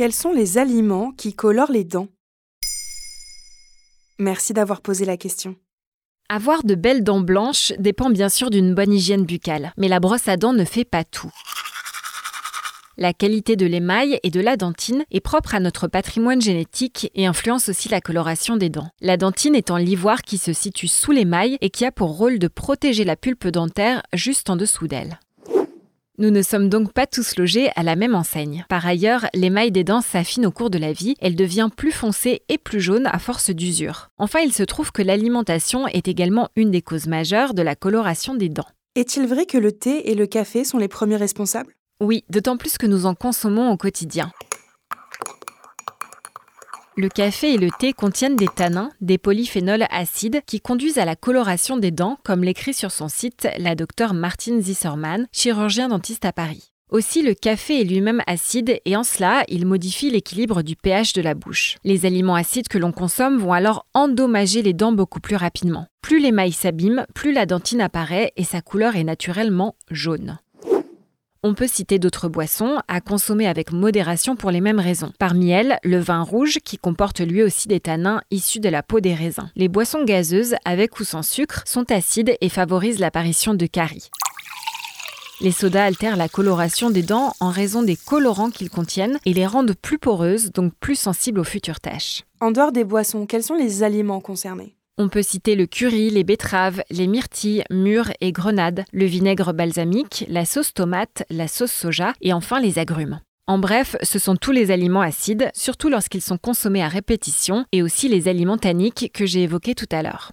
Quels sont les aliments qui colorent les dents? Merci d'avoir posé la question. Avoir de belles dents blanches dépend bien sûr d'une bonne hygiène buccale, mais la brosse à dents ne fait pas tout. La qualité de l'émail et de la dentine est propre à notre patrimoine génétique et influence aussi la coloration des dents. La dentine étant l'ivoire qui se situe sous l'émail et qui a pour rôle de protéger la pulpe dentaire juste en dessous d'elle. Nous ne sommes donc pas tous logés à la même enseigne. Par ailleurs, l'émail des dents s'affine au cours de la vie, elle devient plus foncée et plus jaune à force d'usure. Enfin, il se trouve que l'alimentation est également une des causes majeures de la coloration des dents. Est-il vrai que le thé et le café sont les premiers responsables? Oui, d'autant plus que nous en consommons au quotidien. Le café et le thé contiennent des tanins, des polyphénols acides qui conduisent à la coloration des dents, comme l'écrit sur son site la docteure Martine Zisserman, chirurgien dentiste à Paris. Aussi, le café est lui-même acide et en cela, il modifie l'équilibre du pH de la bouche. Les aliments acides que l'on consomme vont alors endommager les dents beaucoup plus rapidement. Plus l'émail s'abîme, plus la dentine apparaît et sa couleur est naturellement jaune. On peut citer d'autres boissons à consommer avec modération pour les mêmes raisons. Parmi elles, le vin rouge qui comporte lui aussi des tanins issus de la peau des raisins. Les boissons gazeuses, avec ou sans sucre, sont acides et favorisent l'apparition de caries. Les sodas altèrent la coloration des dents en raison des colorants qu'ils contiennent et les rendent plus poreuses, donc plus sensibles aux futures taches. En dehors des boissons, quels sont les aliments concernés? On peut citer le curry, les betteraves, les myrtilles, mûres et grenades, le vinaigre balsamique, la sauce tomate, la sauce soja et enfin les agrumes. En bref, ce sont tous les aliments acides, surtout lorsqu'ils sont consommés à répétition, et aussi les aliments tanniques que j'ai évoqués tout à l'heure.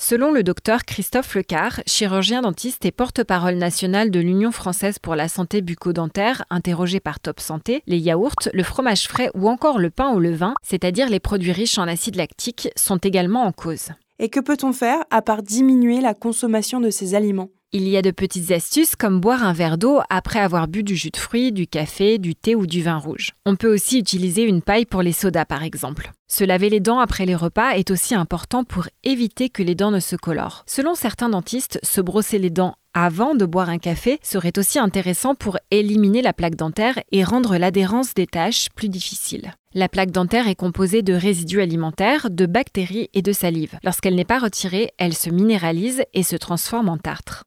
Selon le docteur Christophe Lecard, chirurgien dentiste et porte-parole national de l'Union française pour la santé bucco-dentaire, interrogé par Top Santé, les yaourts, le fromage frais ou encore le pain ou le vin, c'est-à-dire les produits riches en acide lactique, sont également en cause. Et que peut-on faire à part diminuer la consommation de ces aliments? Il y a de petites astuces comme boire un verre d'eau après avoir bu du jus de fruits, du café, du thé ou du vin rouge. On peut aussi utiliser une paille pour les sodas par exemple. Se laver les dents après les repas est aussi important pour éviter que les dents ne se colorent. Selon certains dentistes, se brosser les dents avant de boire un café serait aussi intéressant pour éliminer la plaque dentaire et rendre l'adhérence des tâches plus difficile. La plaque dentaire est composée de résidus alimentaires, de bactéries et de salive. Lorsqu'elle n'est pas retirée, elle se minéralise et se transforme en tartre.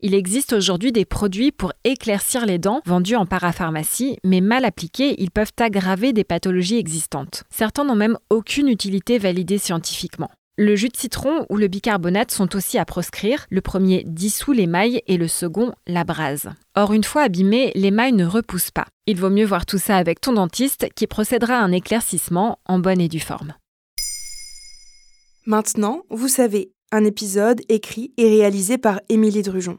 Il existe aujourd'hui des produits pour éclaircir les dents vendus en parapharmacie, mais mal appliqués, ils peuvent aggraver des pathologies existantes. Certains n'ont même aucune utilité validée scientifiquement. Le jus de citron ou le bicarbonate sont aussi à proscrire. Le premier dissout l'émail et le second l'abrase. Or, une fois abîmé, l'émail ne repousse pas. Il vaut mieux voir tout ça avec ton dentiste qui procédera à un éclaircissement en bonne et due forme. Maintenant, vous savez, un épisode écrit et réalisé par Émilie Drujon.